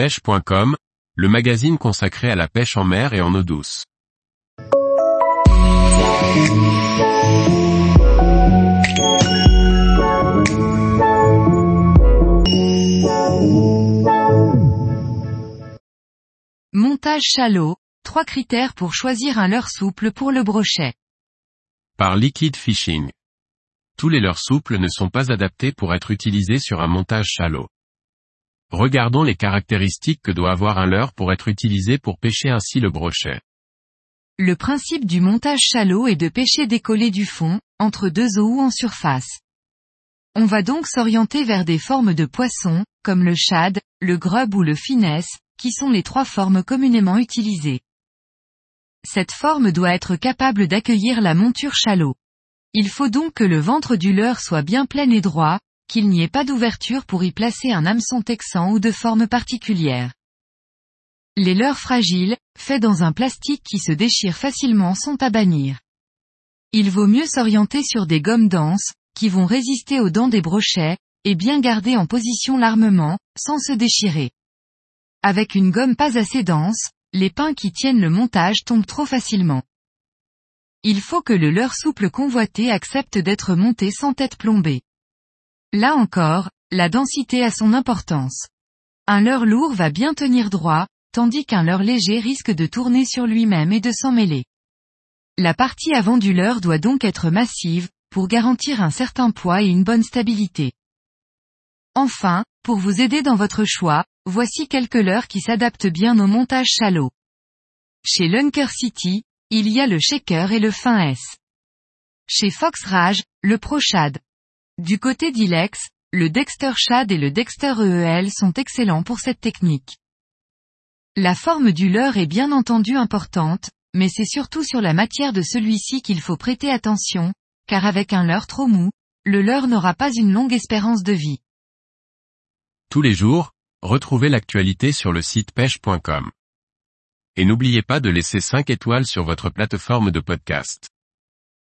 pêche.com, le magazine consacré à la pêche en mer et en eau douce. Montage chalot, trois critères pour choisir un leurre souple pour le brochet. Par Liquid Fishing. Tous les leurres souples ne sont pas adaptés pour être utilisés sur un montage chalot. Regardons les caractéristiques que doit avoir un leurre pour être utilisé pour pêcher ainsi le brochet. Le principe du montage chalot est de pêcher décollé du fond, entre deux eaux ou en surface. On va donc s'orienter vers des formes de poissons, comme le shad, le grub ou le finesse, qui sont les trois formes communément utilisées. Cette forme doit être capable d'accueillir la monture chalot. Il faut donc que le ventre du leurre soit bien plein et droit, qu'il n'y ait pas d'ouverture pour y placer un hameçon texan ou de forme particulière. Les leurres fragiles, faits dans un plastique qui se déchire facilement sont à bannir. Il vaut mieux s'orienter sur des gommes denses, qui vont résister aux dents des brochets, et bien garder en position l'armement, sans se déchirer. Avec une gomme pas assez dense, les pins qui tiennent le montage tombent trop facilement. Il faut que le leurre souple convoité accepte d'être monté sans tête plombée. Là encore, la densité a son importance. Un leurre lourd va bien tenir droit, tandis qu'un leurre léger risque de tourner sur lui-même et de s'en mêler. La partie avant du leurre doit donc être massive, pour garantir un certain poids et une bonne stabilité. Enfin, pour vous aider dans votre choix, voici quelques leurres qui s'adaptent bien au montage chalot. Chez Lunker City, il y a le shaker et le fin S. Chez Fox Rage, le Pro Shad. Du côté d'Ilex, le Dexter Shad et le Dexter EEL sont excellents pour cette technique. La forme du leurre est bien entendu importante, mais c'est surtout sur la matière de celui-ci qu'il faut prêter attention, car avec un leurre trop mou, le leurre n'aura pas une longue espérance de vie. Tous les jours, retrouvez l'actualité sur le site pêche.com. Et n'oubliez pas de laisser 5 étoiles sur votre plateforme de podcast.